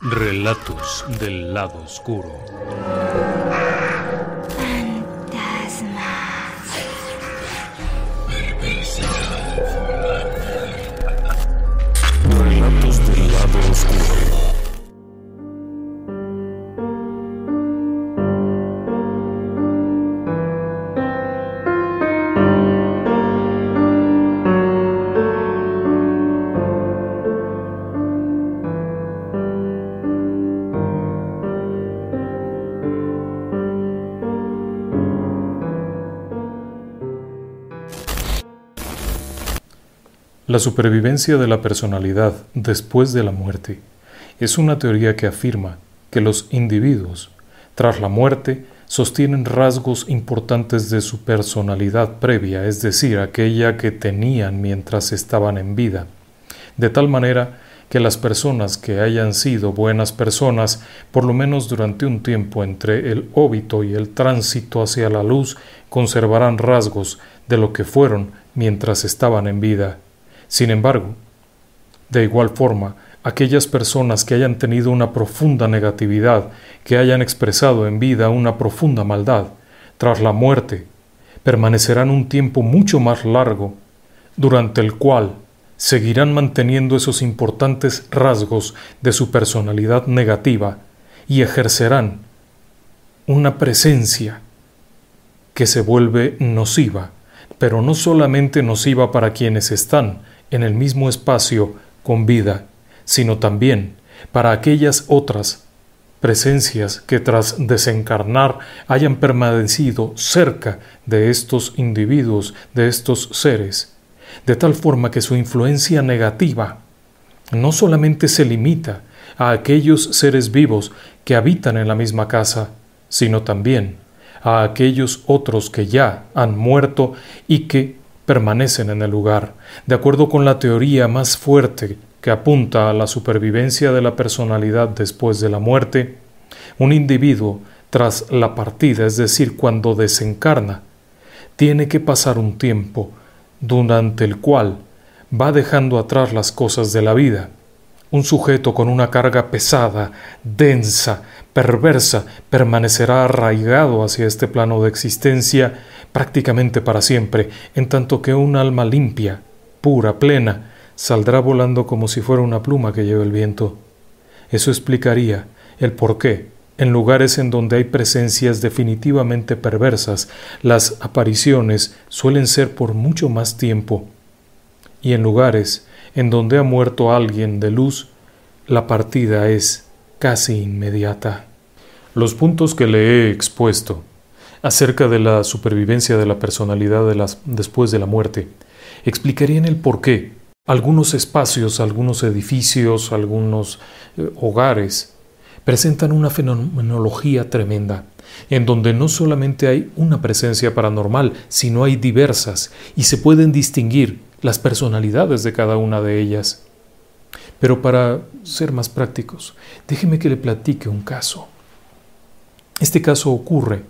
Relatos del lado oscuro. La supervivencia de la personalidad después de la muerte es una teoría que afirma que los individuos, tras la muerte, sostienen rasgos importantes de su personalidad previa, es decir, aquella que tenían mientras estaban en vida, de tal manera que las personas que hayan sido buenas personas, por lo menos durante un tiempo entre el óbito y el tránsito hacia la luz, conservarán rasgos de lo que fueron mientras estaban en vida sin embargo, de igual forma, aquellas personas que hayan tenido una profunda negatividad, que hayan expresado en vida una profunda maldad, tras la muerte, permanecerán un tiempo mucho más largo, durante el cual seguirán manteniendo esos importantes rasgos de su personalidad negativa y ejercerán una presencia que se vuelve nociva, pero no solamente nociva para quienes están en el mismo espacio con vida, sino también para aquellas otras presencias que tras desencarnar hayan permanecido cerca de estos individuos, de estos seres, de tal forma que su influencia negativa no solamente se limita a aquellos seres vivos que habitan en la misma casa, sino también a aquellos otros que ya han muerto y que permanecen en el lugar, de acuerdo con la teoría más fuerte que apunta a la supervivencia de la personalidad después de la muerte, un individuo tras la partida, es decir, cuando desencarna, tiene que pasar un tiempo durante el cual va dejando atrás las cosas de la vida. Un sujeto con una carga pesada, densa, perversa, permanecerá arraigado hacia este plano de existencia prácticamente para siempre, en tanto que un alma limpia, pura, plena, saldrá volando como si fuera una pluma que lleva el viento. Eso explicaría el por qué, en lugares en donde hay presencias definitivamente perversas, las apariciones suelen ser por mucho más tiempo, y en lugares en donde ha muerto alguien de luz, la partida es casi inmediata. Los puntos que le he expuesto acerca de la supervivencia de la personalidad después de la muerte. Explicarían el por qué algunos espacios, algunos edificios, algunos eh, hogares presentan una fenomenología tremenda, en donde no solamente hay una presencia paranormal, sino hay diversas, y se pueden distinguir las personalidades de cada una de ellas. Pero para ser más prácticos, déjeme que le platique un caso. Este caso ocurre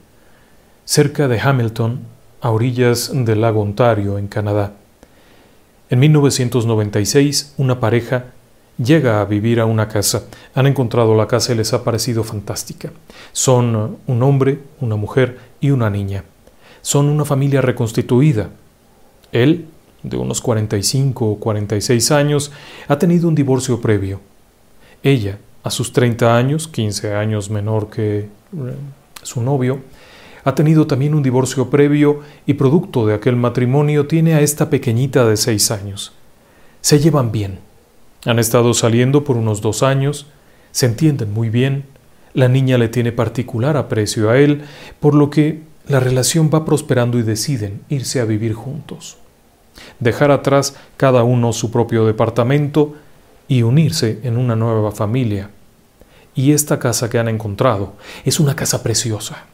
cerca de Hamilton, a orillas del lago Ontario, en Canadá. En 1996, una pareja llega a vivir a una casa. Han encontrado la casa y les ha parecido fantástica. Son un hombre, una mujer y una niña. Son una familia reconstituida. Él, de unos 45 o 46 años, ha tenido un divorcio previo. Ella, a sus 30 años, 15 años menor que eh, su novio, ha tenido también un divorcio previo y producto de aquel matrimonio tiene a esta pequeñita de 6 años. Se llevan bien. Han estado saliendo por unos dos años, se entienden muy bien, la niña le tiene particular aprecio a él, por lo que la relación va prosperando y deciden irse a vivir juntos. Dejar atrás cada uno su propio departamento y unirse en una nueva familia. Y esta casa que han encontrado es una casa preciosa.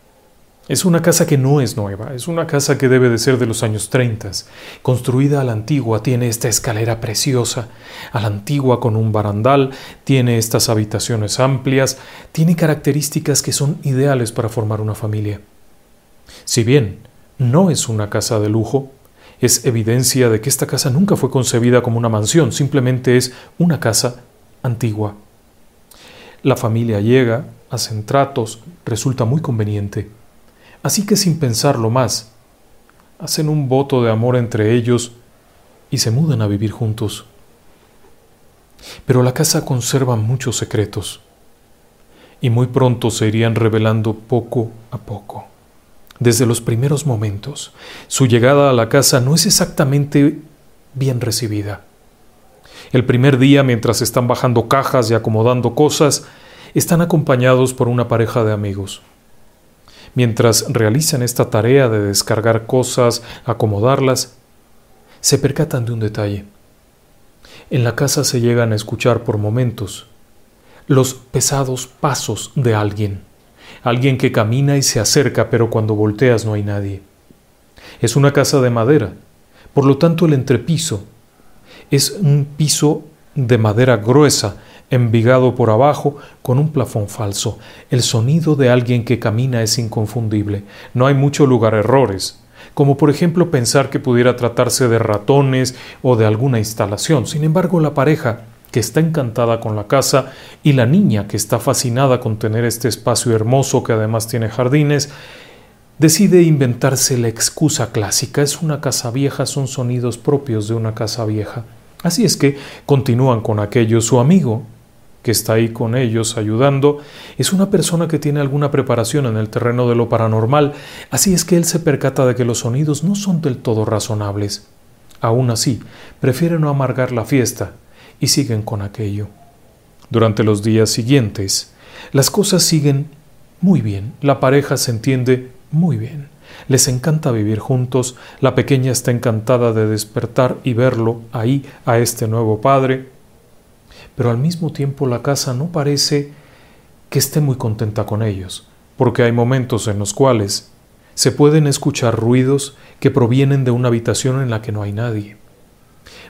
Es una casa que no es nueva, es una casa que debe de ser de los años 30. Construida a la antigua, tiene esta escalera preciosa, a la antigua con un barandal, tiene estas habitaciones amplias, tiene características que son ideales para formar una familia. Si bien no es una casa de lujo, es evidencia de que esta casa nunca fue concebida como una mansión, simplemente es una casa antigua. La familia llega, hacen tratos, resulta muy conveniente. Así que sin pensarlo más, hacen un voto de amor entre ellos y se mudan a vivir juntos. Pero la casa conserva muchos secretos y muy pronto se irían revelando poco a poco. Desde los primeros momentos, su llegada a la casa no es exactamente bien recibida. El primer día, mientras están bajando cajas y acomodando cosas, están acompañados por una pareja de amigos. Mientras realizan esta tarea de descargar cosas, acomodarlas, se percatan de un detalle. En la casa se llegan a escuchar por momentos los pesados pasos de alguien, alguien que camina y se acerca, pero cuando volteas no hay nadie. Es una casa de madera, por lo tanto el entrepiso es un piso de madera gruesa envigado por abajo con un plafón falso. El sonido de alguien que camina es inconfundible. No hay mucho lugar a errores, como por ejemplo pensar que pudiera tratarse de ratones o de alguna instalación. Sin embargo, la pareja que está encantada con la casa y la niña que está fascinada con tener este espacio hermoso que además tiene jardines, decide inventarse la excusa clásica. Es una casa vieja, son sonidos propios de una casa vieja. Así es que continúan con aquello. Su amigo, que está ahí con ellos ayudando, es una persona que tiene alguna preparación en el terreno de lo paranormal, así es que él se percata de que los sonidos no son del todo razonables. Aún así, prefiere no amargar la fiesta y siguen con aquello. Durante los días siguientes, las cosas siguen muy bien, la pareja se entiende muy bien. Les encanta vivir juntos, la pequeña está encantada de despertar y verlo ahí a este nuevo padre, pero al mismo tiempo la casa no parece que esté muy contenta con ellos, porque hay momentos en los cuales se pueden escuchar ruidos que provienen de una habitación en la que no hay nadie.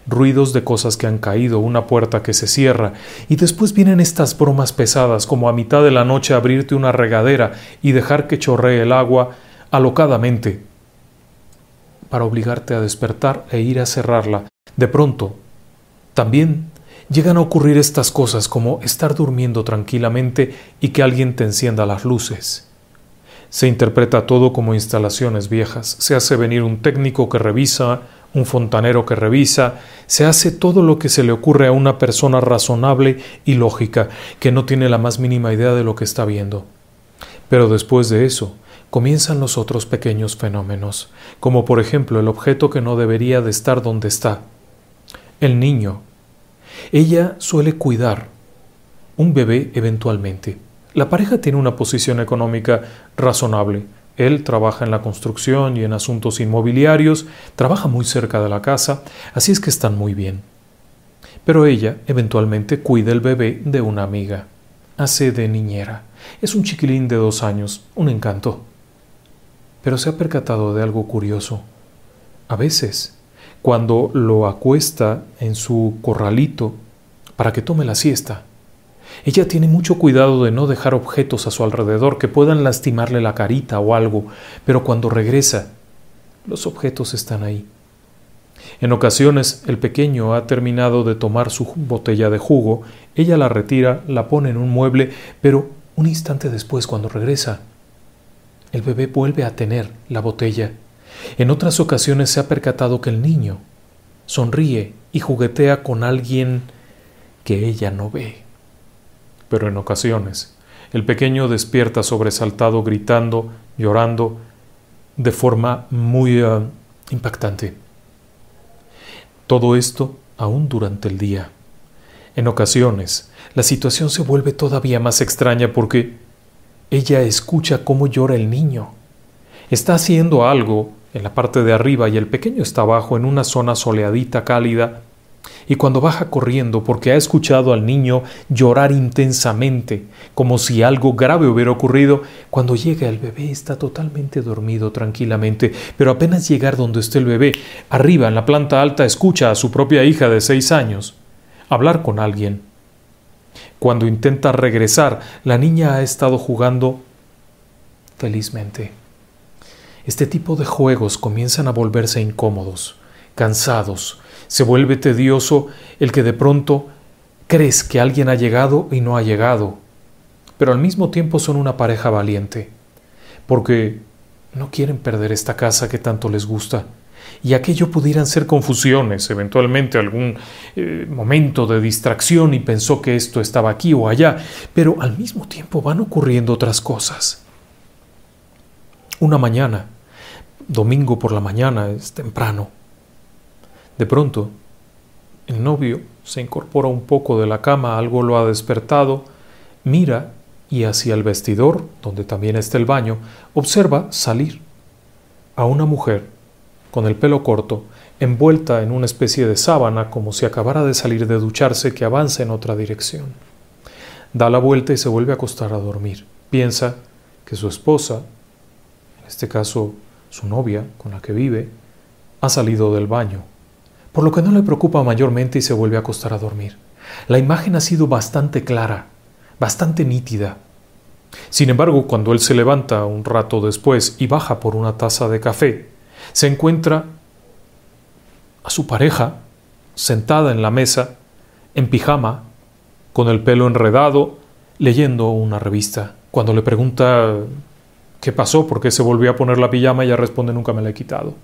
Ruidos de cosas que han caído, una puerta que se cierra, y después vienen estas bromas pesadas, como a mitad de la noche abrirte una regadera y dejar que chorree el agua alocadamente, para obligarte a despertar e ir a cerrarla. De pronto, también llegan a ocurrir estas cosas como estar durmiendo tranquilamente y que alguien te encienda las luces. Se interpreta todo como instalaciones viejas, se hace venir un técnico que revisa, un fontanero que revisa, se hace todo lo que se le ocurre a una persona razonable y lógica, que no tiene la más mínima idea de lo que está viendo. Pero después de eso, comienzan los otros pequeños fenómenos, como por ejemplo el objeto que no debería de estar donde está. El niño ella suele cuidar un bebé eventualmente. La pareja tiene una posición económica razonable. Él trabaja en la construcción y en asuntos inmobiliarios, trabaja muy cerca de la casa, así es que están muy bien. Pero ella eventualmente cuida el bebé de una amiga. Hace de niñera. Es un chiquilín de dos años, un encanto. Pero se ha percatado de algo curioso. A veces cuando lo acuesta en su corralito para que tome la siesta. Ella tiene mucho cuidado de no dejar objetos a su alrededor que puedan lastimarle la carita o algo, pero cuando regresa, los objetos están ahí. En ocasiones el pequeño ha terminado de tomar su botella de jugo, ella la retira, la pone en un mueble, pero un instante después, cuando regresa, el bebé vuelve a tener la botella. En otras ocasiones se ha percatado que el niño sonríe y juguetea con alguien que ella no ve. Pero en ocasiones el pequeño despierta sobresaltado, gritando, llorando, de forma muy eh, impactante. Todo esto aún durante el día. En ocasiones, la situación se vuelve todavía más extraña porque ella escucha cómo llora el niño. Está haciendo algo en la parte de arriba y el pequeño está abajo en una zona soleadita cálida y cuando baja corriendo porque ha escuchado al niño llorar intensamente, como si algo grave hubiera ocurrido, cuando llega el bebé está totalmente dormido tranquilamente, pero apenas llegar donde esté el bebé, arriba en la planta alta escucha a su propia hija de seis años hablar con alguien. Cuando intenta regresar, la niña ha estado jugando felizmente. Este tipo de juegos comienzan a volverse incómodos, cansados, se vuelve tedioso el que de pronto crees que alguien ha llegado y no ha llegado, pero al mismo tiempo son una pareja valiente, porque no quieren perder esta casa que tanto les gusta. Y aquello pudieran ser confusiones, eventualmente algún eh, momento de distracción y pensó que esto estaba aquí o allá, pero al mismo tiempo van ocurriendo otras cosas. Una mañana, domingo por la mañana, es temprano, de pronto, el novio se incorpora un poco de la cama, algo lo ha despertado, mira y hacia el vestidor, donde también está el baño, observa salir a una mujer con el pelo corto, envuelta en una especie de sábana como si acabara de salir de ducharse que avanza en otra dirección. Da la vuelta y se vuelve a acostar a dormir. Piensa que su esposa, en este caso su novia con la que vive, ha salido del baño por lo que no le preocupa mayormente y se vuelve a acostar a dormir. La imagen ha sido bastante clara, bastante nítida. Sin embargo, cuando él se levanta un rato después y baja por una taza de café, se encuentra a su pareja sentada en la mesa, en pijama, con el pelo enredado, leyendo una revista. Cuando le pregunta qué pasó, por qué se volvió a poner la pijama, ella responde nunca me la he quitado.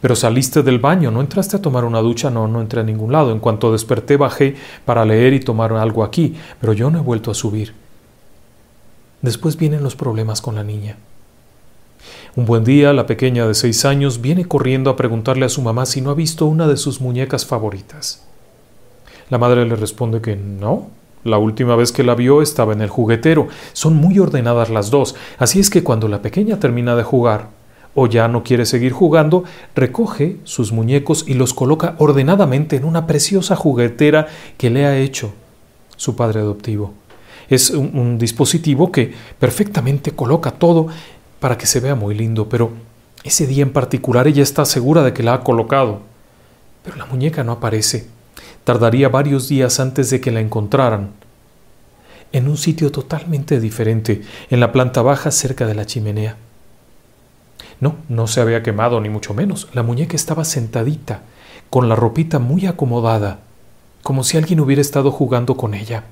Pero saliste del baño, no entraste a tomar una ducha, no, no entré a ningún lado. En cuanto desperté bajé para leer y tomar algo aquí, pero yo no he vuelto a subir. Después vienen los problemas con la niña. Un buen día, la pequeña de seis años viene corriendo a preguntarle a su mamá si no ha visto una de sus muñecas favoritas. La madre le responde que no. La última vez que la vio estaba en el juguetero. Son muy ordenadas las dos, así es que cuando la pequeña termina de jugar, o ya no quiere seguir jugando, recoge sus muñecos y los coloca ordenadamente en una preciosa juguetera que le ha hecho su padre adoptivo. Es un, dispositivo que perfectamente coloca todo para que se vea muy lindo, pero ese día en particular ella está segura de que la ha colocado. Pero la muñeca no aparece. Tardaría varios días antes de que la encontraran. En un sitio totalmente diferente, en la planta baja cerca de la chimenea. No, no se había quemado, ni mucho menos. La muñeca estaba sentadita, con la ropita muy acomodada, como si alguien hubiera estado jugando con ella.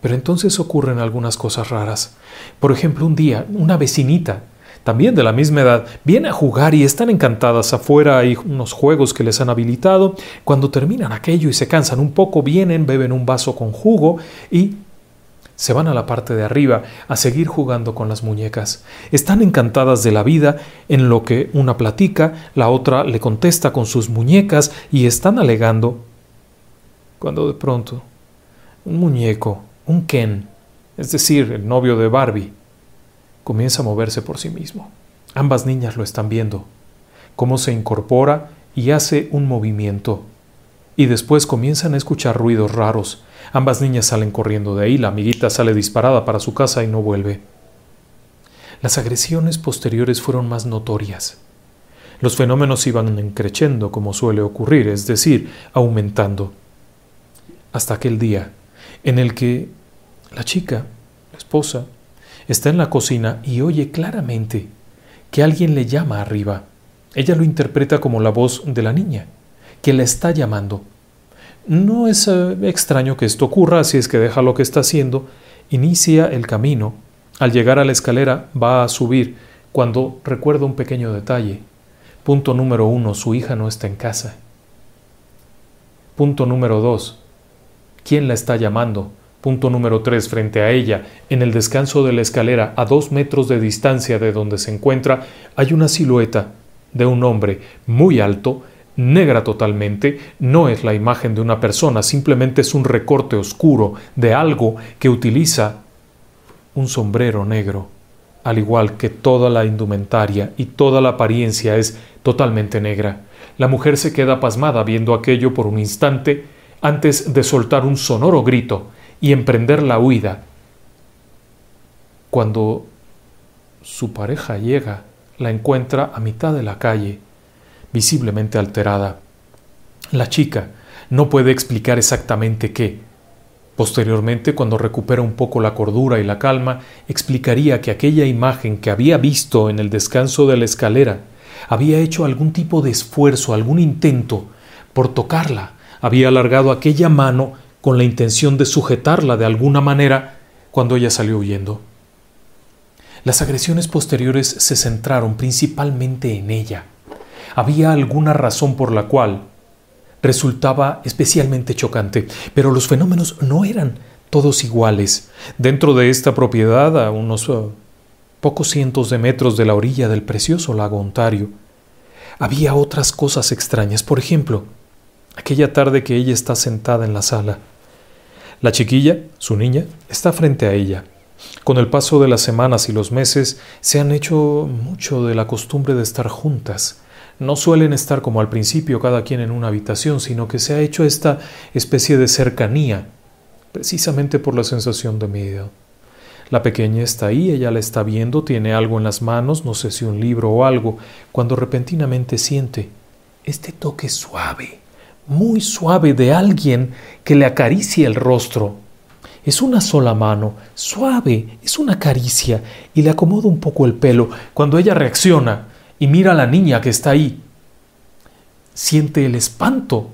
Pero entonces ocurren algunas cosas raras. Por ejemplo, un día, una vecinita, también de la misma edad, viene a jugar y están encantadas. Afuera hay unos juegos que les han habilitado. Cuando terminan aquello y se cansan un poco, vienen, beben un vaso con jugo y se van a la parte de arriba a seguir jugando con las muñecas. Están encantadas de la vida en lo que una platica, la otra le contesta con sus muñecas y están alegando cuando de pronto un muñeco, un Ken, es decir, el novio de Barbie, comienza a moverse por sí mismo. Ambas niñas lo están viendo, cómo se incorpora y hace un movimiento. Y después comienzan a escuchar ruidos raros, Ambas niñas salen corriendo de ahí, la amiguita sale disparada para su casa y no vuelve. Las agresiones posteriores fueron más notorias. Los fenómenos iban encreciendo como suele ocurrir, es decir, aumentando. hasta aquel día en el que la chica, la esposa, está en la cocina y oye claramente que alguien le llama arriba. Ella lo interpreta como la voz de la niña, que la está llamando. No es eh, extraño que esto ocurra, así es que deja lo que está haciendo, inicia el camino. Al llegar a la escalera va a subir cuando recuerda un pequeño detalle. Punto número uno, su hija no está en casa. Punto número dos, ¿quién la está llamando? Punto número tres, frente a ella, en el descanso de la escalera, a dos metros de distancia de donde se encuentra, hay una silueta de un hombre muy alto, negra totalmente, no es la imagen de una persona, simplemente es un recorte oscuro de algo que utiliza un sombrero negro, al igual que toda la indumentaria y toda la apariencia es totalmente negra. La mujer se queda pasmada viendo aquello por un instante antes de soltar un sonoro grito y emprender la huida. Cuando su pareja llega, la encuentra a mitad de la calle, visiblemente alterada. La chica no puede explicar exactamente qué. Posteriormente, cuando recupera un poco la cordura y la calma, explicaría que aquella imagen que había visto en el descanso de la escalera había hecho algún tipo de esfuerzo, algún intento por tocarla, había alargado aquella mano con la intención de sujetarla de alguna manera cuando ella salió huyendo. Las agresiones posteriores se centraron principalmente en ella. Había alguna razón por la cual resultaba especialmente chocante, pero los fenómenos no eran todos iguales. Dentro de esta propiedad, a unos uh, pocos cientos de metros de la orilla del precioso lago Ontario, había otras cosas extrañas. Por ejemplo, aquella tarde que ella está sentada en la sala. La chiquilla, su niña, está frente a ella. Con el paso de las semanas y los meses se han hecho mucho de la costumbre de estar juntas. No suelen estar como al principio cada quien en una habitación, sino que se ha hecho esta especie de cercanía, precisamente por la sensación de miedo. La pequeña está ahí, ella la está viendo, tiene algo en las manos, no sé si un libro o algo, cuando repentinamente siente este toque suave, muy suave de alguien que le acaricia el rostro. Es una sola mano, suave, es una caricia, y le acomoda un poco el pelo. Cuando ella reacciona y mira a la niña que está ahí, siente el espanto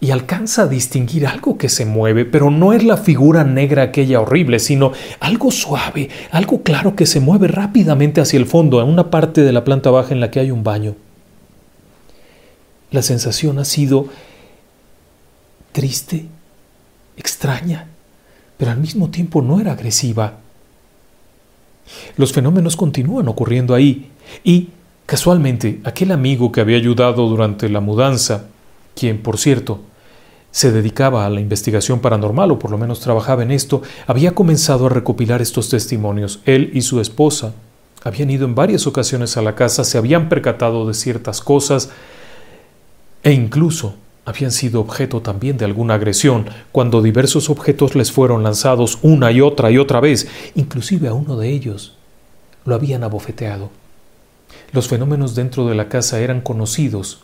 y alcanza a distinguir algo que se mueve, pero no es la figura negra aquella horrible, sino algo suave, algo claro que se mueve rápidamente hacia el fondo, a una parte de la planta baja en la que hay un baño. La sensación ha sido triste, extraña, pero al mismo tiempo no era agresiva. Los fenómenos continúan ocurriendo ahí y, casualmente, aquel amigo que había ayudado durante la mudanza, quien, por cierto, se dedicaba a la investigación paranormal o por lo menos trabajaba en esto, había comenzado a recopilar estos testimonios. Él y su esposa habían ido en varias ocasiones a la casa, se habían percatado de ciertas cosas e incluso habían sido objeto también de alguna agresión cuando diversos objetos les fueron lanzados una y otra y otra vez, inclusive a uno de ellos lo habían abofeteado. Los fenómenos dentro de la casa eran conocidos,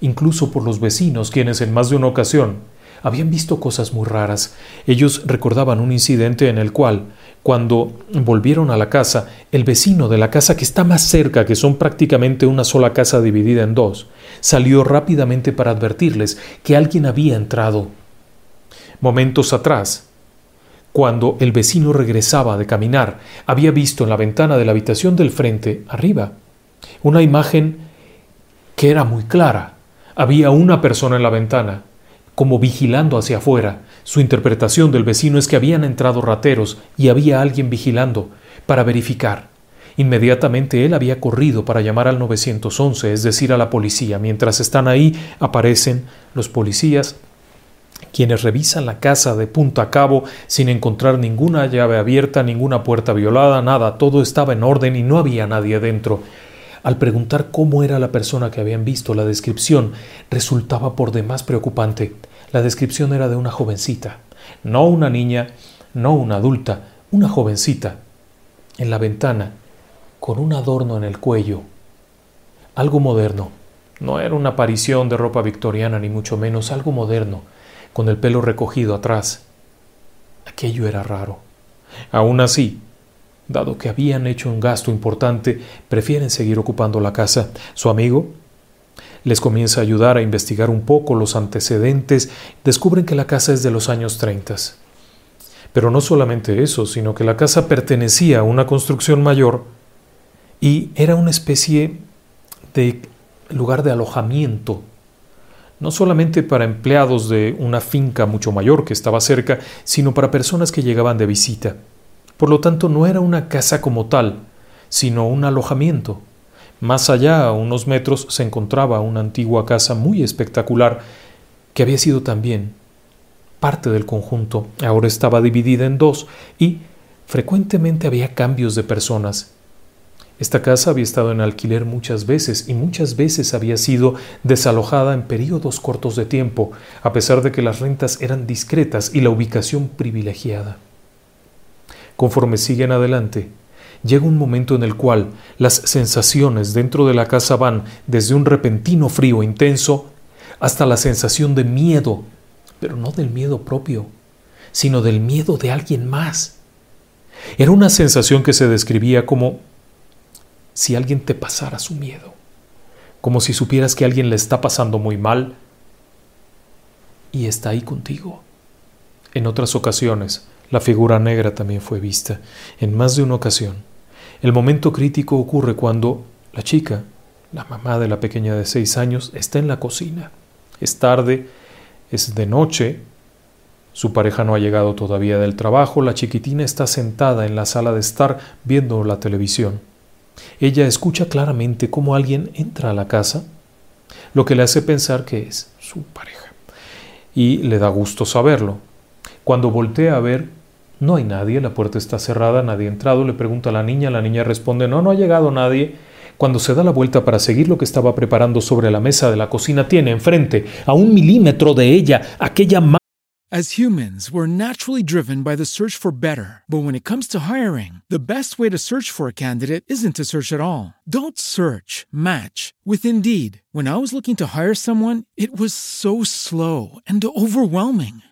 incluso por los vecinos, quienes en más de una ocasión habían visto cosas muy raras. Ellos recordaban un incidente en el cual cuando volvieron a la casa, el vecino de la casa que está más cerca, que son prácticamente una sola casa dividida en dos, salió rápidamente para advertirles que alguien había entrado. Momentos atrás, cuando el vecino regresaba de caminar, había visto en la ventana de la habitación del frente, arriba, una imagen que era muy clara. Había una persona en la ventana, como vigilando hacia afuera. Su interpretación del vecino es que habían entrado rateros y había alguien vigilando para verificar. Inmediatamente él había corrido para llamar al 911, es decir, a la policía. Mientras están ahí, aparecen los policías, quienes revisan la casa de punta a cabo sin encontrar ninguna llave abierta, ninguna puerta violada, nada, todo estaba en orden y no había nadie dentro. Al preguntar cómo era la persona que habían visto, la descripción resultaba por demás preocupante. La descripción era de una jovencita, no una niña, no una adulta, una jovencita, en la ventana, con un adorno en el cuello. Algo moderno. No era una aparición de ropa victoriana, ni mucho menos algo moderno, con el pelo recogido atrás. Aquello era raro. Aún así, dado que habían hecho un gasto importante, prefieren seguir ocupando la casa. Su amigo les comienza a ayudar a investigar un poco los antecedentes, descubren que la casa es de los años 30. Pero no solamente eso, sino que la casa pertenecía a una construcción mayor y era una especie de lugar de alojamiento, no solamente para empleados de una finca mucho mayor que estaba cerca, sino para personas que llegaban de visita. Por lo tanto, no era una casa como tal, sino un alojamiento. Más allá, a unos metros, se encontraba una antigua casa muy espectacular que había sido también parte del conjunto. Ahora estaba dividida en dos y frecuentemente había cambios de personas. Esta casa había estado en alquiler muchas veces y muchas veces había sido desalojada en periodos cortos de tiempo, a pesar de que las rentas eran discretas y la ubicación privilegiada. Conforme siguen adelante, llega un momento en el cual las sensaciones dentro de la casa van desde un repentino frío intenso hasta la sensación de miedo, pero no del miedo propio, sino del miedo de alguien más. Era una sensación que se describía como si alguien te pasara su miedo, como si supieras que alguien le está pasando muy mal y está ahí contigo. En otras ocasiones, la figura negra también fue vista, en más de una ocasión. El momento crítico ocurre cuando la chica, la mamá de la pequeña de seis años, está en la cocina. Es tarde, es de noche, su pareja no ha llegado todavía del trabajo, la chiquitina está sentada en la sala de estar viendo la televisión. Ella escucha claramente cómo alguien entra a la casa, lo que le hace pensar que es su pareja. Y le da gusto saberlo. Cuando voltea a ver, no hay nadie, la puerta está cerrada, nadie ha entrado, le pregunta a la niña, la niña responde, no, no ha llegado nadie. Cuando se da la vuelta para seguir lo que estaba preparando sobre la mesa de la cocina, tiene enfrente, a un milímetro de ella, aquella As humans, we're naturally driven by the search for better. But when it comes to hiring, the best way to search for a candidate isn't to search at all. Don't search, match with Indeed. When I was looking to hire someone, it was so slow and overwhelming.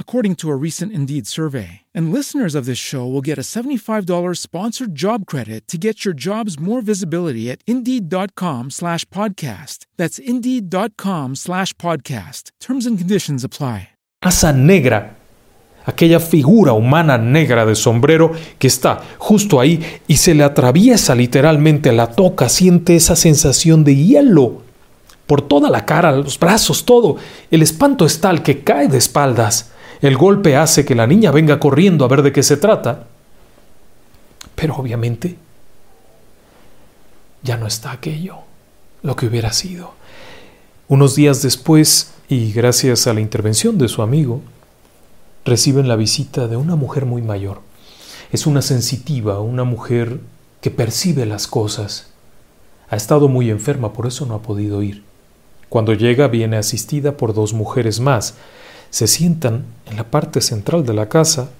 according to a recent Indeed survey. And listeners of this show will get a $75 sponsored job credit to get your jobs more visibility at Indeed.com slash podcast. That's Indeed.com slash podcast. Terms and conditions apply. Casa negra. Aquella figura humana negra de sombrero que está justo ahí y se le atraviesa literalmente, la toca, siente esa sensación de hielo por toda la cara, los brazos, todo. El espanto es tal que cae de espaldas. El golpe hace que la niña venga corriendo a ver de qué se trata. Pero obviamente ya no está aquello, lo que hubiera sido. Unos días después, y gracias a la intervención de su amigo, reciben la visita de una mujer muy mayor. Es una sensitiva, una mujer que percibe las cosas. Ha estado muy enferma, por eso no ha podido ir. Cuando llega viene asistida por dos mujeres más, se sientan en la parte central de la casa,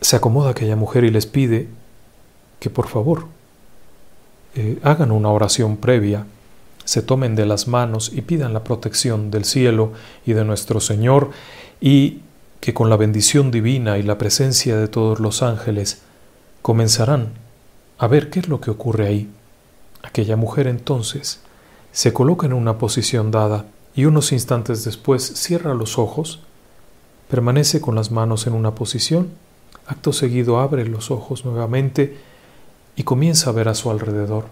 se acomoda aquella mujer y les pide que por favor eh, hagan una oración previa, se tomen de las manos y pidan la protección del cielo y de nuestro Señor y que con la bendición divina y la presencia de todos los ángeles comenzarán a ver qué es lo que ocurre ahí. Aquella mujer entonces se coloca en una posición dada y unos instantes después cierra los ojos, permanece con las manos en una posición, acto seguido abre los ojos nuevamente y comienza a ver a su alrededor.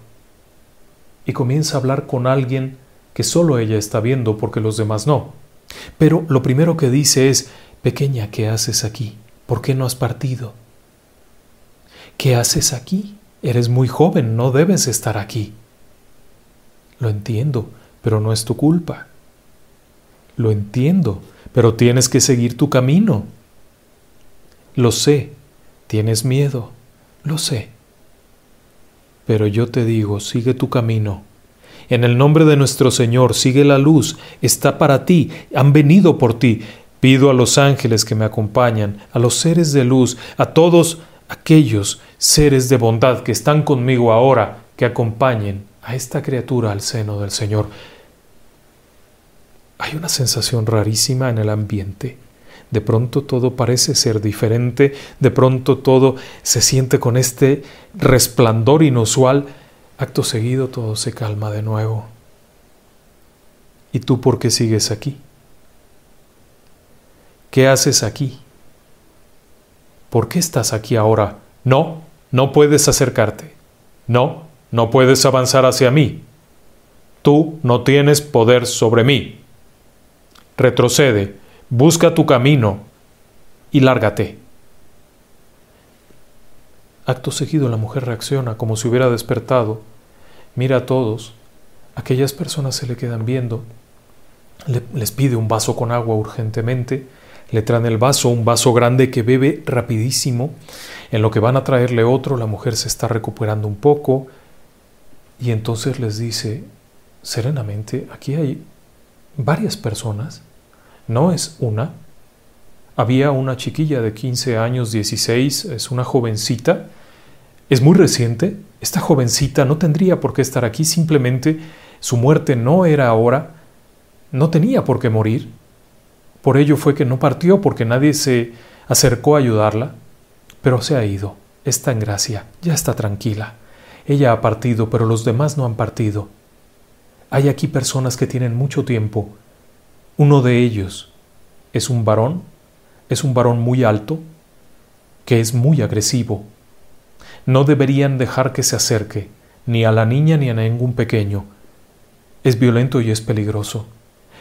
Y comienza a hablar con alguien que solo ella está viendo porque los demás no. Pero lo primero que dice es, pequeña, ¿qué haces aquí? ¿Por qué no has partido? ¿Qué haces aquí? Eres muy joven, no debes estar aquí. Lo entiendo, pero no es tu culpa. Lo entiendo, pero tienes que seguir tu camino. Lo sé, tienes miedo, lo sé. Pero yo te digo, sigue tu camino. En el nombre de nuestro Señor, sigue la luz, está para ti, han venido por ti. Pido a los ángeles que me acompañan, a los seres de luz, a todos aquellos seres de bondad que están conmigo ahora, que acompañen a esta criatura al seno del Señor. Hay una sensación rarísima en el ambiente. De pronto todo parece ser diferente, de pronto todo se siente con este resplandor inusual. Acto seguido todo se calma de nuevo. ¿Y tú por qué sigues aquí? ¿Qué haces aquí? ¿Por qué estás aquí ahora? No, no puedes acercarte. No, no puedes avanzar hacia mí. Tú no tienes poder sobre mí. Retrocede, busca tu camino y lárgate. Acto seguido la mujer reacciona como si hubiera despertado, mira a todos, aquellas personas se le quedan viendo, les pide un vaso con agua urgentemente, le traen el vaso, un vaso grande que bebe rapidísimo. En lo que van a traerle otro, la mujer se está recuperando un poco y entonces les dice serenamente, aquí hay varias personas, no es una. Había una chiquilla de 15 años, 16, es una jovencita, es muy reciente, esta jovencita no tendría por qué estar aquí, simplemente su muerte no era ahora, no tenía por qué morir, por ello fue que no partió porque nadie se acercó a ayudarla, pero se ha ido, está en gracia, ya está tranquila. Ella ha partido, pero los demás no han partido. Hay aquí personas que tienen mucho tiempo. Uno de ellos es un varón, es un varón muy alto, que es muy agresivo. No deberían dejar que se acerque, ni a la niña ni a ningún pequeño. Es violento y es peligroso.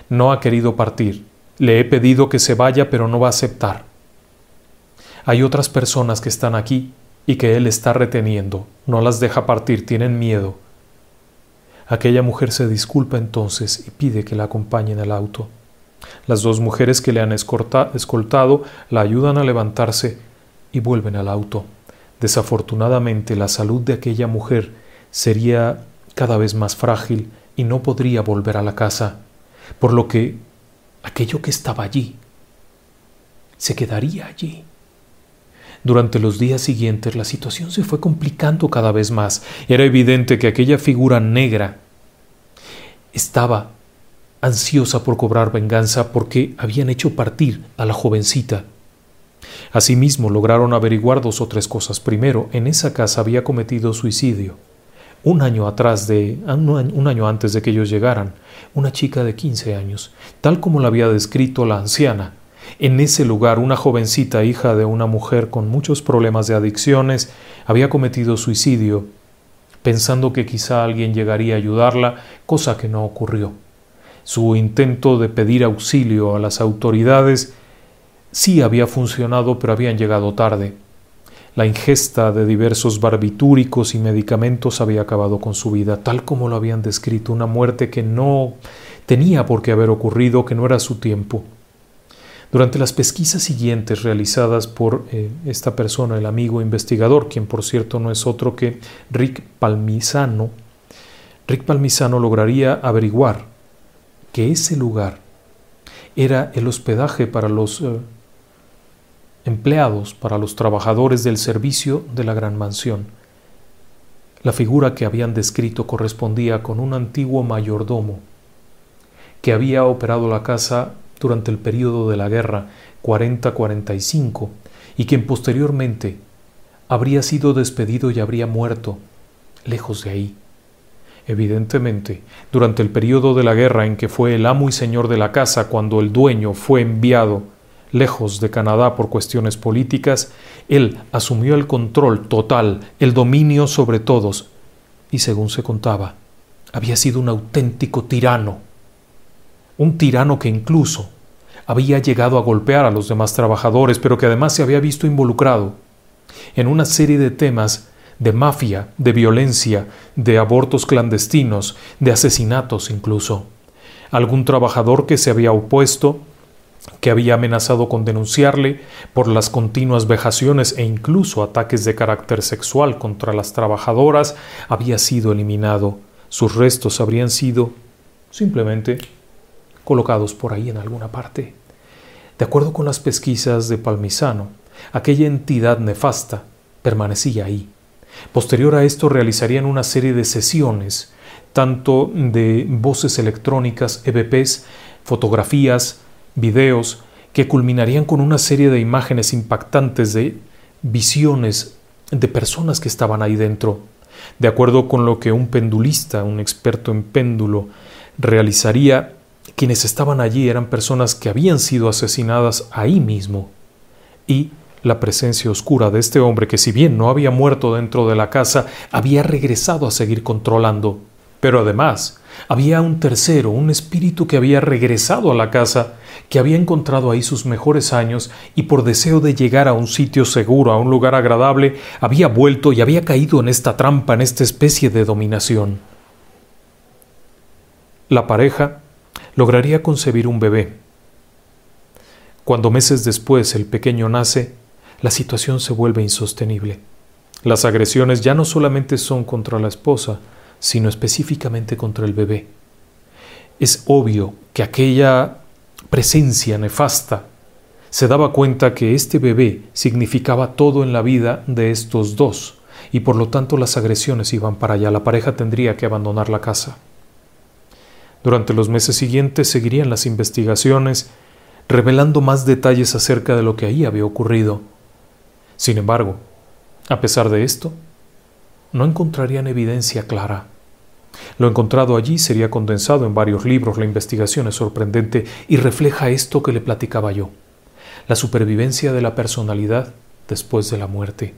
No ha querido partir, le he pedido que se vaya, pero no va a aceptar. Hay otras personas que están aquí y que él está reteniendo, no las deja partir, tienen miedo. Aquella mujer se disculpa entonces y pide que la acompañe en el auto. Las dos mujeres que le han escoltado la ayudan a levantarse y vuelven al auto. Desafortunadamente la salud de aquella mujer sería cada vez más frágil y no podría volver a la casa, por lo que aquello que estaba allí, se quedaría allí. Durante los días siguientes la situación se fue complicando cada vez más. Era evidente que aquella figura negra estaba ansiosa por cobrar venganza porque habían hecho partir a la jovencita. Asimismo lograron averiguar dos o tres cosas. Primero, en esa casa había cometido suicidio un año atrás de un año antes de que ellos llegaran, una chica de 15 años, tal como la había descrito la anciana. En ese lugar, una jovencita hija de una mujer con muchos problemas de adicciones había cometido suicidio, pensando que quizá alguien llegaría a ayudarla, cosa que no ocurrió. Su intento de pedir auxilio a las autoridades sí había funcionado, pero habían llegado tarde. La ingesta de diversos barbitúricos y medicamentos había acabado con su vida, tal como lo habían descrito, una muerte que no tenía por qué haber ocurrido, que no era su tiempo. Durante las pesquisas siguientes realizadas por eh, esta persona, el amigo investigador, quien por cierto no es otro que Rick Palmisano, Rick Palmisano lograría averiguar que ese lugar era el hospedaje para los eh, empleados para los trabajadores del servicio de la gran mansión. La figura que habían descrito correspondía con un antiguo mayordomo que había operado la casa durante el período de la guerra 40-45 y quien posteriormente habría sido despedido y habría muerto lejos de ahí. Evidentemente, durante el período de la guerra en que fue el amo y señor de la casa cuando el dueño fue enviado lejos de Canadá por cuestiones políticas, él asumió el control total, el dominio sobre todos, y según se contaba, había sido un auténtico tirano, un tirano que incluso había llegado a golpear a los demás trabajadores, pero que además se había visto involucrado en una serie de temas de mafia, de violencia, de abortos clandestinos, de asesinatos incluso. Algún trabajador que se había opuesto que había amenazado con denunciarle por las continuas vejaciones e incluso ataques de carácter sexual contra las trabajadoras, había sido eliminado. Sus restos habrían sido simplemente colocados por ahí en alguna parte. De acuerdo con las pesquisas de Palmisano, aquella entidad nefasta permanecía ahí. Posterior a esto realizarían una serie de sesiones, tanto de voces electrónicas, EVPs, fotografías, videos, que culminarían con una serie de imágenes impactantes de visiones de personas que estaban ahí dentro. De acuerdo con lo que un pendulista, un experto en péndulo, realizaría, quienes estaban allí eran personas que habían sido asesinadas ahí mismo. Y la presencia oscura de este hombre que si bien no había muerto dentro de la casa, había regresado a seguir controlando. Pero además, había un tercero, un espíritu que había regresado a la casa, que había encontrado ahí sus mejores años y por deseo de llegar a un sitio seguro, a un lugar agradable, había vuelto y había caído en esta trampa, en esta especie de dominación. La pareja lograría concebir un bebé. Cuando meses después el pequeño nace, la situación se vuelve insostenible. Las agresiones ya no solamente son contra la esposa, sino específicamente contra el bebé. Es obvio que aquella presencia nefasta se daba cuenta que este bebé significaba todo en la vida de estos dos, y por lo tanto las agresiones iban para allá. La pareja tendría que abandonar la casa. Durante los meses siguientes seguirían las investigaciones, revelando más detalles acerca de lo que ahí había ocurrido. Sin embargo, a pesar de esto, no encontrarían evidencia clara. Lo encontrado allí sería condensado en varios libros. La investigación es sorprendente y refleja esto que le platicaba yo, la supervivencia de la personalidad después de la muerte.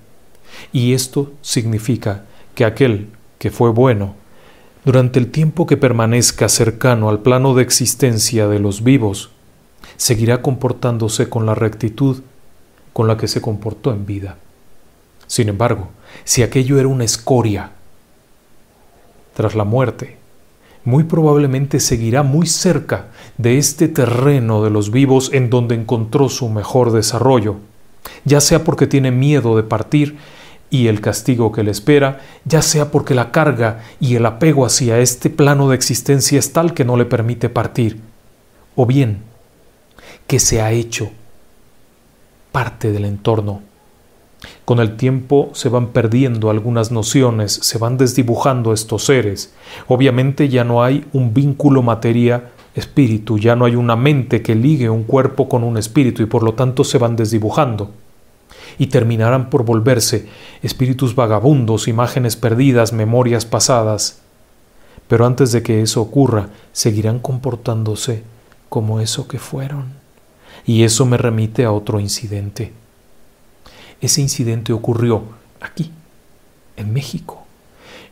Y esto significa que aquel que fue bueno, durante el tiempo que permanezca cercano al plano de existencia de los vivos, seguirá comportándose con la rectitud con la que se comportó en vida. Sin embargo, si aquello era una escoria, tras la muerte, muy probablemente seguirá muy cerca de este terreno de los vivos en donde encontró su mejor desarrollo, ya sea porque tiene miedo de partir y el castigo que le espera, ya sea porque la carga y el apego hacia este plano de existencia es tal que no le permite partir, o bien que se ha hecho parte del entorno. Con el tiempo se van perdiendo algunas nociones, se van desdibujando estos seres. Obviamente ya no hay un vínculo materia-espíritu, ya no hay una mente que ligue un cuerpo con un espíritu y por lo tanto se van desdibujando. Y terminarán por volverse espíritus vagabundos, imágenes perdidas, memorias pasadas. Pero antes de que eso ocurra, seguirán comportándose como eso que fueron. Y eso me remite a otro incidente. Ese incidente ocurrió aquí, en México,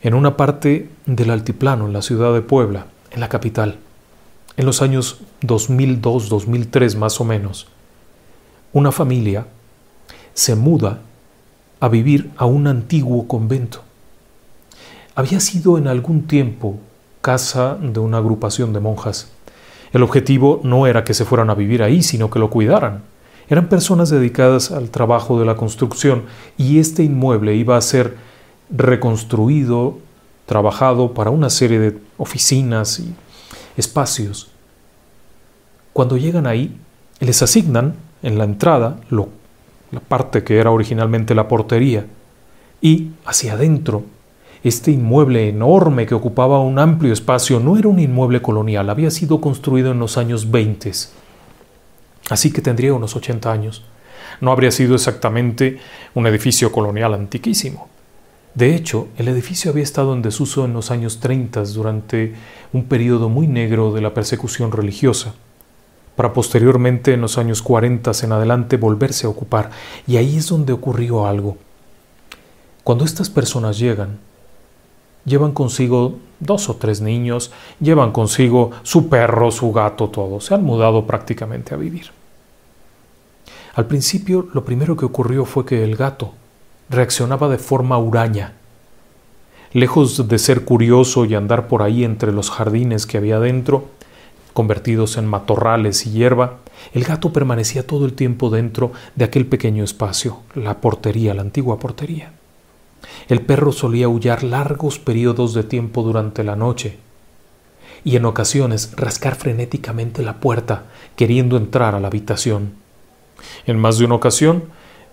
en una parte del altiplano, en la ciudad de Puebla, en la capital, en los años 2002-2003 más o menos. Una familia se muda a vivir a un antiguo convento. Había sido en algún tiempo casa de una agrupación de monjas el objetivo no era que se fueran a vivir ahí, sino que lo cuidaran. Eran personas dedicadas al trabajo de la construcción y este inmueble iba a ser reconstruido, trabajado para una serie de oficinas y espacios. Cuando llegan ahí, les asignan en la entrada la parte que era originalmente la portería y hacia adentro este inmueble enorme que ocupaba un amplio espacio no era un inmueble colonial, había sido construido en los años 20, así que tendría unos 80 años. No habría sido exactamente un edificio colonial antiquísimo. De hecho, el edificio había estado en desuso en los años 30 durante un periodo muy negro de la persecución religiosa, para posteriormente en los años 40 en adelante volverse a ocupar, y ahí es donde ocurrió algo. Cuando estas personas llegan, Llevan consigo dos o tres niños, llevan consigo su perro, su gato, todo. Se han mudado prácticamente a vivir. Al principio lo primero que ocurrió fue que el gato reaccionaba de forma huraña. Lejos de ser curioso y andar por ahí entre los jardines que había dentro, convertidos en matorrales y hierba, El gato permanecía todo el tiempo dentro de aquel pequeño espacio, la portería, la antigua portería. El perro solía aullar largos periodos de tiempo durante la noche y en ocasiones rascar frenéticamente la puerta, queriendo entrar a la habitación. En más de una ocasión,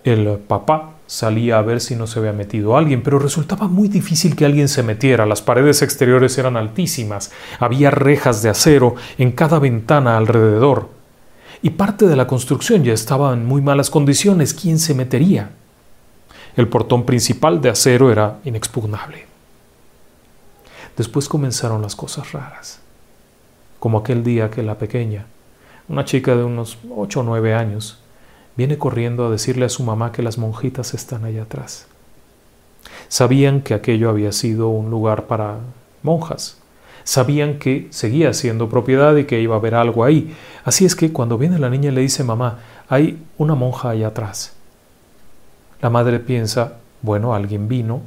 el papá salía a ver si no se había metido alguien, pero resultaba muy difícil que alguien se metiera. Las paredes exteriores eran altísimas, había rejas de acero en cada ventana alrededor, y parte de la construcción ya estaba en muy malas condiciones. ¿Quién se metería? El portón principal de acero era inexpugnable. Después comenzaron las cosas raras, como aquel día que la pequeña, una chica de unos ocho o nueve años, viene corriendo a decirle a su mamá que las monjitas están allá atrás. Sabían que aquello había sido un lugar para monjas. Sabían que seguía siendo propiedad y que iba a haber algo ahí. Así es que cuando viene la niña le dice mamá, hay una monja allá atrás. La madre piensa, bueno, alguien vino,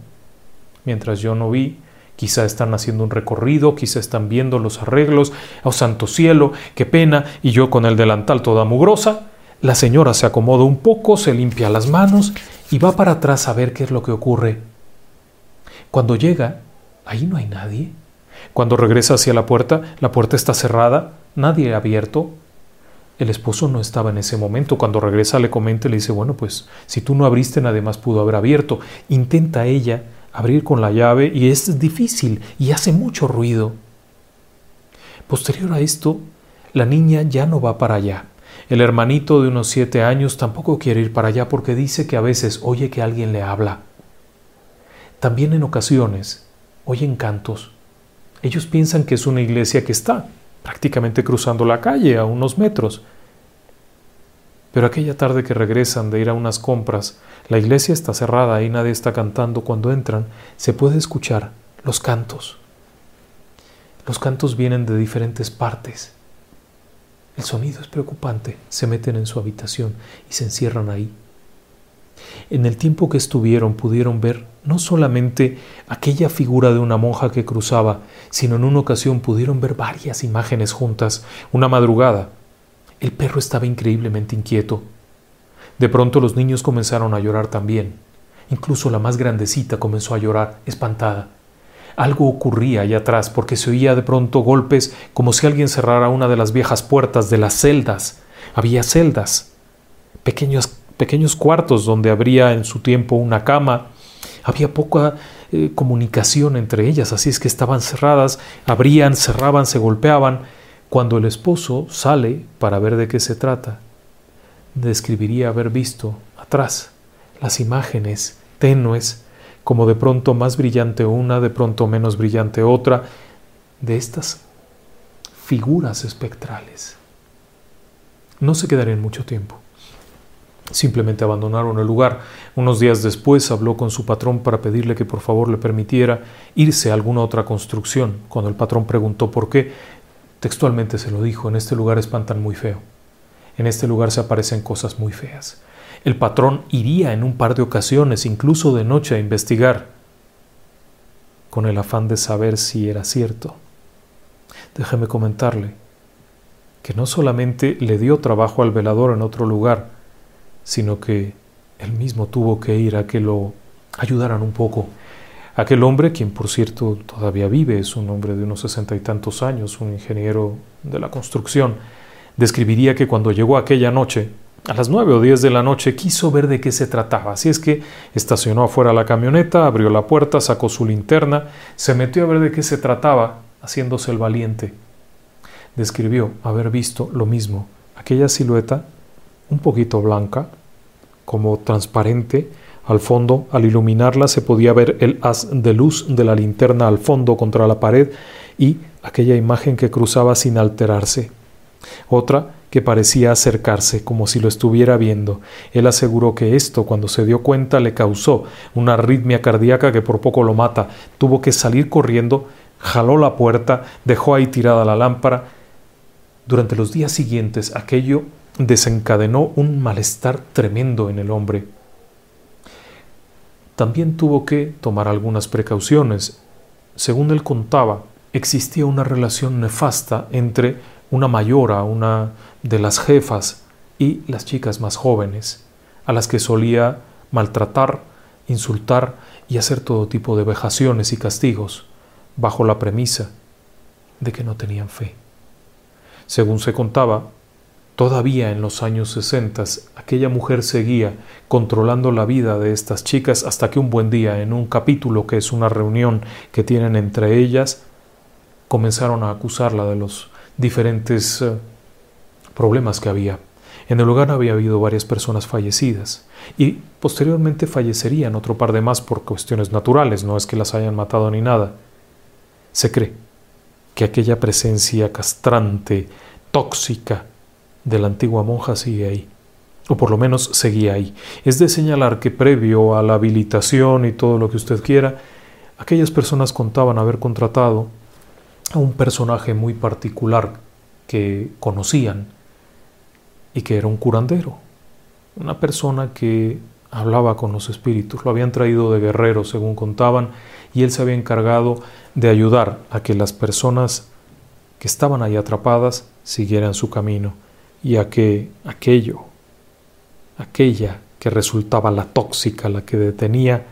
mientras yo no vi, quizá están haciendo un recorrido, quizá están viendo los arreglos, oh santo cielo, qué pena, y yo con el delantal toda mugrosa. La señora se acomoda un poco, se limpia las manos y va para atrás a ver qué es lo que ocurre. Cuando llega, ahí no hay nadie. Cuando regresa hacia la puerta, la puerta está cerrada, nadie ha abierto, el esposo no estaba en ese momento. Cuando regresa le comenta y le dice, bueno, pues si tú no abriste, nadie más pudo haber abierto. Intenta ella abrir con la llave y es difícil y hace mucho ruido. Posterior a esto, la niña ya no va para allá. El hermanito de unos siete años tampoco quiere ir para allá porque dice que a veces oye que alguien le habla. También en ocasiones oyen cantos. Ellos piensan que es una iglesia que está prácticamente cruzando la calle a unos metros. Pero aquella tarde que regresan de ir a unas compras, la iglesia está cerrada y nadie está cantando. Cuando entran, se puede escuchar los cantos. Los cantos vienen de diferentes partes. El sonido es preocupante. Se meten en su habitación y se encierran ahí. En el tiempo que estuvieron pudieron ver no solamente aquella figura de una monja que cruzaba, sino en una ocasión pudieron ver varias imágenes juntas. Una madrugada, el perro estaba increíblemente inquieto. De pronto los niños comenzaron a llorar también. Incluso la más grandecita comenzó a llorar, espantada. Algo ocurría allá atrás porque se oía de pronto golpes como si alguien cerrara una de las viejas puertas de las celdas. Había celdas, pequeños, pequeños cuartos donde habría en su tiempo una cama, había poca eh, comunicación entre ellas, así es que estaban cerradas, abrían, cerraban, se golpeaban. Cuando el esposo sale para ver de qué se trata, describiría haber visto atrás las imágenes tenues, como de pronto más brillante una, de pronto menos brillante otra, de estas figuras espectrales. No se quedarían mucho tiempo. Simplemente abandonaron el lugar. Unos días después habló con su patrón para pedirle que por favor le permitiera irse a alguna otra construcción. Cuando el patrón preguntó por qué, textualmente se lo dijo, en este lugar espantan muy feo. En este lugar se aparecen cosas muy feas. El patrón iría en un par de ocasiones, incluso de noche, a investigar, con el afán de saber si era cierto. Déjeme comentarle que no solamente le dio trabajo al velador en otro lugar, sino que él mismo tuvo que ir a que lo ayudaran un poco. Aquel hombre, quien por cierto todavía vive, es un hombre de unos sesenta y tantos años, un ingeniero de la construcción, describiría que cuando llegó aquella noche, a las nueve o diez de la noche, quiso ver de qué se trataba. Así es que estacionó afuera la camioneta, abrió la puerta, sacó su linterna, se metió a ver de qué se trataba, haciéndose el valiente. Describió haber visto lo mismo, aquella silueta un poquito blanca, como transparente. Al fondo, al iluminarla, se podía ver el haz de luz de la linterna al fondo contra la pared y aquella imagen que cruzaba sin alterarse. Otra que parecía acercarse como si lo estuviera viendo. Él aseguró que esto, cuando se dio cuenta, le causó una arritmia cardíaca que por poco lo mata. Tuvo que salir corriendo, jaló la puerta, dejó ahí tirada la lámpara. Durante los días siguientes aquello desencadenó un malestar tremendo en el hombre. También tuvo que tomar algunas precauciones. Según él contaba, existía una relación nefasta entre una mayora, una de las jefas y las chicas más jóvenes, a las que solía maltratar, insultar y hacer todo tipo de vejaciones y castigos, bajo la premisa de que no tenían fe. Según se contaba, todavía en los años 60 aquella mujer seguía controlando la vida de estas chicas hasta que un buen día, en un capítulo que es una reunión que tienen entre ellas, comenzaron a acusarla de los diferentes eh, problemas que había. En el lugar había habido varias personas fallecidas y posteriormente fallecerían otro par de más por cuestiones naturales, no es que las hayan matado ni nada. Se cree que aquella presencia castrante, tóxica de la antigua monja sigue ahí, o por lo menos seguía ahí. Es de señalar que previo a la habilitación y todo lo que usted quiera, aquellas personas contaban haber contratado a un personaje muy particular que conocían y que era un curandero, una persona que hablaba con los espíritus, lo habían traído de guerrero según contaban y él se había encargado de ayudar a que las personas que estaban ahí atrapadas siguieran su camino y a que aquello, aquella que resultaba la tóxica, la que detenía,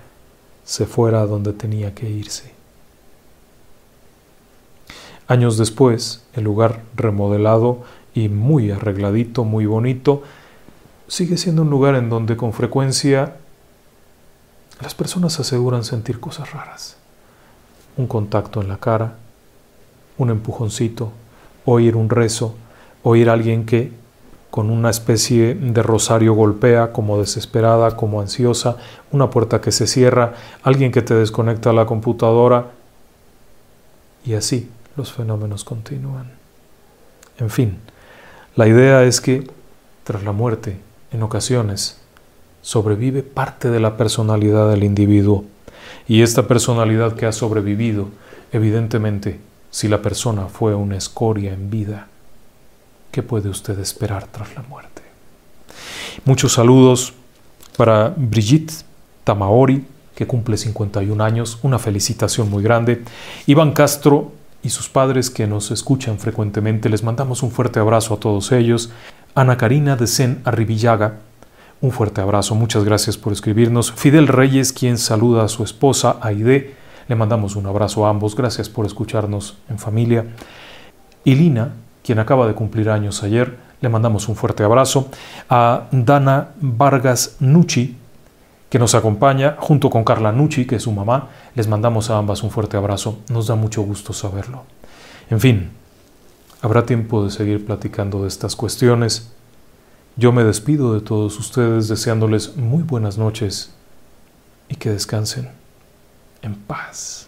se fuera a donde tenía que irse. Años después, el lugar remodelado y muy arregladito, muy bonito, sigue siendo un lugar en donde con frecuencia las personas aseguran sentir cosas raras. Un contacto en la cara, un empujoncito, oír un rezo, oír a alguien que con una especie de rosario golpea como desesperada, como ansiosa, una puerta que se cierra, alguien que te desconecta la computadora y así los fenómenos continúan. En fin, la idea es que tras la muerte, en ocasiones, sobrevive parte de la personalidad del individuo. Y esta personalidad que ha sobrevivido, evidentemente, si la persona fue una escoria en vida, ¿qué puede usted esperar tras la muerte? Muchos saludos para Brigitte Tamaori, que cumple 51 años, una felicitación muy grande. Iván Castro y sus padres que nos escuchan frecuentemente, les mandamos un fuerte abrazo a todos ellos. Ana Karina de Sen Arribillaga, un fuerte abrazo, muchas gracias por escribirnos. Fidel Reyes, quien saluda a su esposa Aide, le mandamos un abrazo a ambos, gracias por escucharnos en familia. Y Lina, quien acaba de cumplir años ayer, le mandamos un fuerte abrazo. A Dana Vargas Nucci, que nos acompaña, junto con Carla Nucci, que es su mamá. Les mandamos a ambas un fuerte abrazo. Nos da mucho gusto saberlo. En fin, habrá tiempo de seguir platicando de estas cuestiones. Yo me despido de todos ustedes deseándoles muy buenas noches y que descansen en paz.